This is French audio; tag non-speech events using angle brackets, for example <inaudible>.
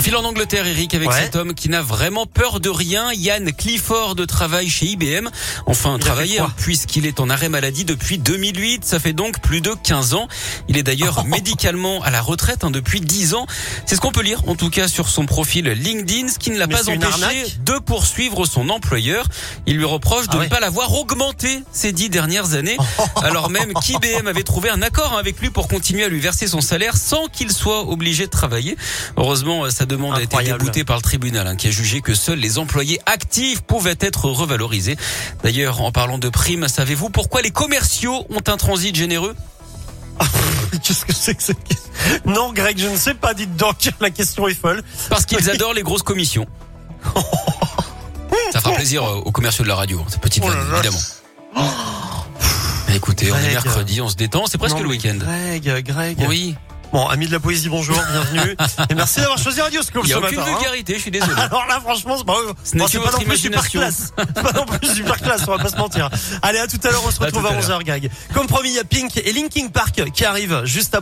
On file en Angleterre, Eric, avec Ouais. cet homme qui n'a vraiment peur de rien. Yann Clifford travaille chez IBM. Enfin, hein, puisqu'il est en arrêt maladie depuis 2008. Ça fait donc plus de 15 ans. Il est d'ailleurs <laughs> médicalement à la retraite hein, depuis 10 ans. C'est ce qu'on peut lire, en tout cas, sur son profil LinkedIn, ce qui ne l'a pas empêché de poursuivre son employeur. Il lui reproche de Ah ne ouais. pas l'avoir augmenté ces dix dernières années, <laughs> alors même qu'IBM avait trouvé un accord hein, avec lui pour continuer à lui verser son salaire sans qu'il soit obligé de travailler. Heureusement, euh, sa demande a été déboutée par le tribunal hein, qui a jugé que seuls les employés actifs pouvaient être revalorisés. D'ailleurs, en parlant de primes, savez-vous pourquoi les commerciaux ont un transit généreux? <laughs> Qu'est-ce que c'est que cette question? Non, Greg, je ne sais pas. Dites donc, <laughs> la question est folle. Parce qu'ils adorent les grosses commissions. <laughs> Ça fera plaisir euh, aux commerciaux de la radio, hein, cette petite Oh là vanne, là. évidemment. <gasps> Écoutez, on est mercredi, on se détend, c'est presque Non, le week-end. Greg, Greg. Oui, Bon, amis de la poésie, bonjour, bienvenue. Et merci d'avoir choisi Radio School il n'y ce a aucune hein. vulgarité, je suis désolé. <laughs> Alors là, franchement, c'est pas, Ce que c'est pas non plus super classe. C'est pas non plus super classe, on va pas se mentir. Allez, à tout à l'heure, on se retrouve à à l'heure. 11h, Greg. Comme promis, il y a Pink et Linking Park qui arrivent juste après.